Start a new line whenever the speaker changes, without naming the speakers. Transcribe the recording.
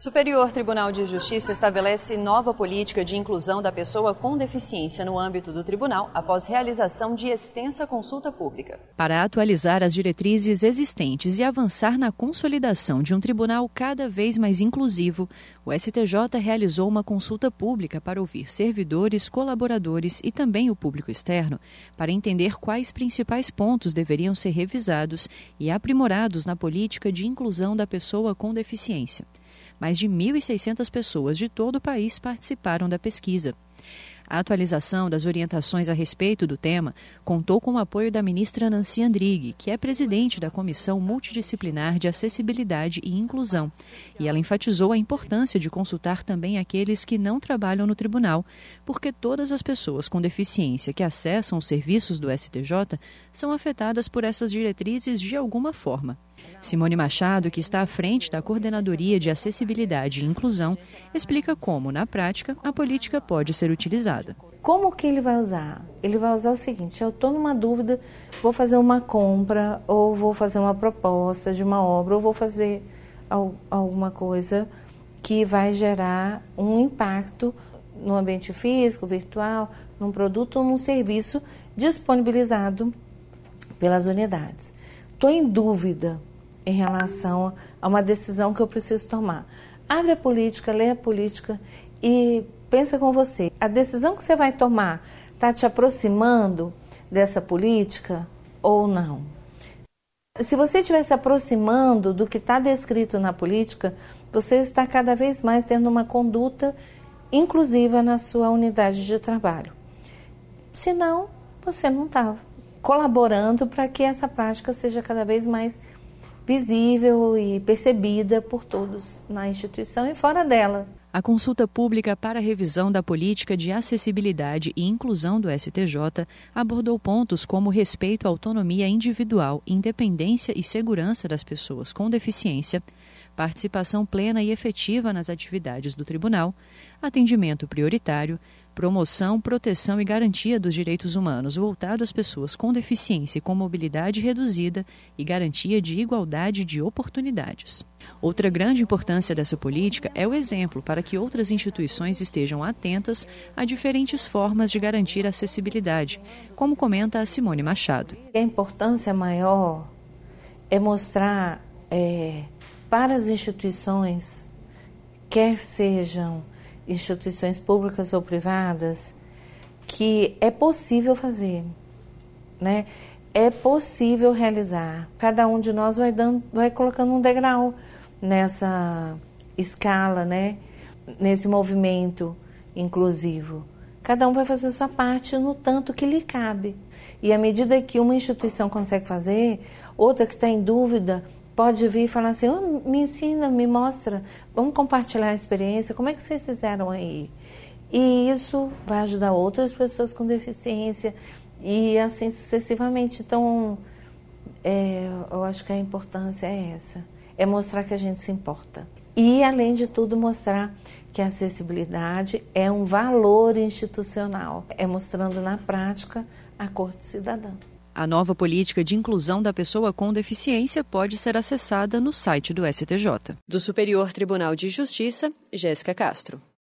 Superior Tribunal de Justiça estabelece nova política de inclusão da pessoa com deficiência no âmbito do tribunal após realização de extensa consulta pública.
Para atualizar as diretrizes existentes e avançar na consolidação de um tribunal cada vez mais inclusivo, o STJ realizou uma consulta pública para ouvir servidores, colaboradores e também o público externo para entender quais principais pontos deveriam ser revisados e aprimorados na política de inclusão da pessoa com deficiência. Mais de 1.600 pessoas de todo o país participaram da pesquisa. A atualização das orientações a respeito do tema contou com o apoio da ministra Nancy Andrighi, que é presidente da Comissão Multidisciplinar de Acessibilidade e Inclusão, e ela enfatizou a importância de consultar também aqueles que não trabalham no tribunal, porque todas as pessoas com deficiência que acessam os serviços do STJ são afetadas por essas diretrizes de alguma forma. Simone Machado, que está à frente da Coordenadoria de Acessibilidade e Inclusão, explica como, na prática, a política pode ser utilizada.
Como que ele vai usar? Ele vai usar o seguinte: eu estou numa dúvida, vou fazer uma compra, ou vou fazer uma proposta de uma obra, ou vou fazer alguma coisa que vai gerar um impacto no ambiente físico, virtual, num produto ou num serviço disponibilizado pelas unidades. Estou em dúvida em relação a uma decisão que eu preciso tomar. Abre a política, lê a política e pensa com você. A decisão que você vai tomar está te aproximando dessa política ou não? Se você estiver se aproximando do que está descrito na política, você está cada vez mais tendo uma conduta inclusiva na sua unidade de trabalho. Se não, você não está colaborando para que essa prática seja cada vez mais visível e percebida por todos na instituição e fora dela.
A consulta pública para a revisão da política de acessibilidade e inclusão do STJ abordou pontos como respeito à autonomia individual, independência e segurança das pessoas com deficiência, participação plena e efetiva nas atividades do tribunal, atendimento prioritário, promoção, proteção e garantia dos direitos humanos voltado às pessoas com deficiência e com mobilidade reduzida e garantia de igualdade de oportunidades. Outra grande importância dessa política é o exemplo para que outras instituições estejam atentas a diferentes formas de garantir acessibilidade, como comenta a Simone Machado.
A importância maior é mostrar é, para as instituições, quer sejam instituições públicas ou privadas, que é possível fazer, né? É possível realizar. Cada um de nós vai dando, vai colocando um degrau nessa escala, né? Nesse movimento inclusivo. Cada um vai fazer a sua parte no tanto que lhe cabe. E à medida que uma instituição consegue fazer, outra que está em dúvida pode vir e falar assim: oh, me ensina, me mostra, vamos compartilhar a experiência, como é que vocês fizeram aí? E isso vai ajudar outras pessoas com deficiência e assim sucessivamente. Então, é, eu acho que a importância é essa: é mostrar que a gente se importa. E, além de tudo, mostrar que a acessibilidade é um valor institucional, é mostrando na prática a Corte Cidadã.
A nova política de inclusão da pessoa com deficiência pode ser acessada no site do STJ.
Do Superior Tribunal de Justiça, Jéssica Castro.